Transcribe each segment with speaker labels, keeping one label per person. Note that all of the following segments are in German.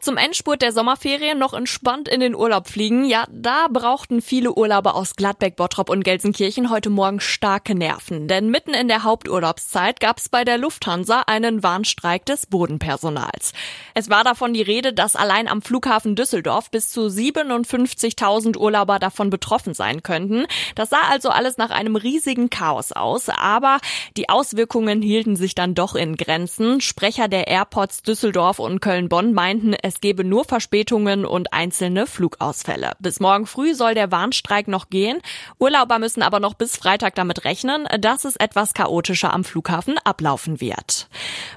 Speaker 1: Zum Endspurt der Sommerferien noch entspannt in den Urlaub fliegen. Ja, da brauchten viele Urlauber aus Gladbeck, Bottrop und Gelsenkirchen heute Morgen starke Nerven. Denn mitten in der Haupturlaubszeit gab es bei der Lufthansa einen Warnstreik des Bodenpersonals. Es war davon die Rede, dass allein am Flughafen Düsseldorf bis zu 57.000 Urlauber davon betroffen sein könnten. Das sah also alles nach einem riesigen Chaos aus. Aber die Auswirkungen hielten sich dann doch in Grenzen. Sprecher der Airports Düsseldorf und Köln-Bonn meinten, es gebe nur Verspätungen und einzelne Flugausfälle. Bis morgen früh soll der Warnstreik noch gehen. Urlauber müssen aber noch bis Freitag damit rechnen, dass es etwas chaotischer am Flughafen ablaufen wird.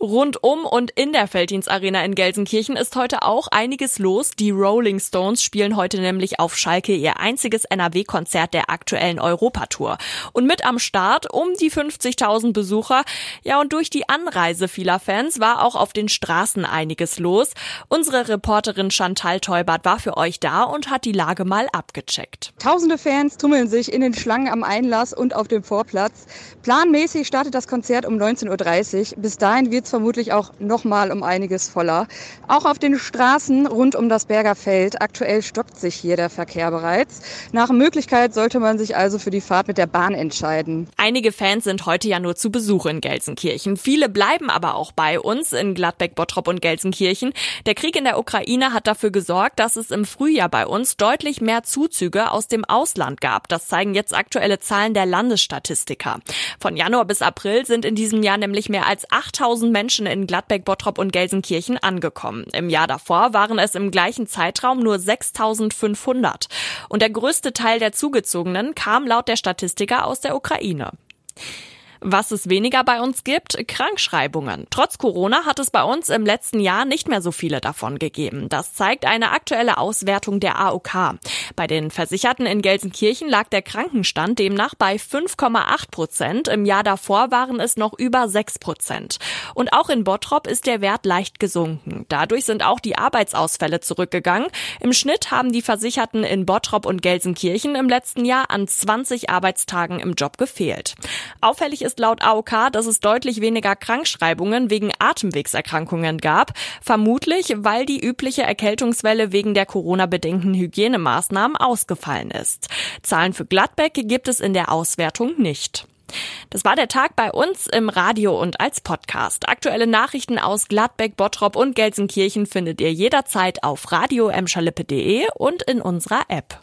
Speaker 1: Rund um und in der Felddienstarena in Gelsenkirchen ist heute auch einiges los. Die Rolling Stones spielen heute nämlich auf Schalke ihr einziges NRW-Konzert der aktuellen Europatour. Und mit am Start um die 50.000 Besucher. Ja, und durch die Anreise vieler Fans war auch auf den Straßen einiges los. Unsere Reporterin Chantal Teubert war für euch da und hat die Lage mal abgecheckt.
Speaker 2: Tausende Fans tummeln sich in den Schlangen am Einlass und auf dem Vorplatz. Planmäßig startet das Konzert um 19.30 Uhr. Bis dahin wird vermutlich auch noch mal um einiges voller. Auch auf den Straßen rund um das Berger Feld. Aktuell stockt sich hier der Verkehr bereits. Nach Möglichkeit sollte man sich also für die Fahrt mit der Bahn entscheiden.
Speaker 1: Einige Fans sind heute ja nur zu Besuch in Gelsenkirchen. Viele bleiben aber auch bei uns in Gladbeck, Bottrop und Gelsenkirchen. Der Krieg in der Ukraine hat dafür gesorgt, dass es im Frühjahr bei uns deutlich mehr Zuzüge aus dem Ausland gab. Das zeigen jetzt aktuelle Zahlen der Landesstatistiker. Von Januar bis April sind in diesem Jahr nämlich mehr als 8000 Menschen in Gladbeck, Bottrop und Gelsenkirchen angekommen. Im Jahr davor waren es im gleichen Zeitraum nur 6500. Und der größte Teil der Zugezogenen kam laut der Statistiker aus der Ukraine. Was es weniger bei uns gibt, Krankschreibungen. Trotz Corona hat es bei uns im letzten Jahr nicht mehr so viele davon gegeben. Das zeigt eine aktuelle Auswertung der AOK. Bei den Versicherten in Gelsenkirchen lag der Krankenstand demnach bei 5,8 Prozent. Im Jahr davor waren es noch über 6 Prozent. Und auch in Bottrop ist der Wert leicht gesunken. Dadurch sind auch die Arbeitsausfälle zurückgegangen. Im Schnitt haben die Versicherten in Bottrop und Gelsenkirchen im letzten Jahr an 20 Arbeitstagen im Job gefehlt. Auffällig ist ist laut AOK, dass es deutlich weniger Krankschreibungen wegen Atemwegserkrankungen gab. Vermutlich, weil die übliche Erkältungswelle wegen der Corona-bedingten Hygienemaßnahmen ausgefallen ist. Zahlen für Gladbeck gibt es in der Auswertung nicht. Das war der Tag bei uns im Radio und als Podcast. Aktuelle Nachrichten aus Gladbeck, Bottrop und Gelsenkirchen findet ihr jederzeit auf radio und in unserer App.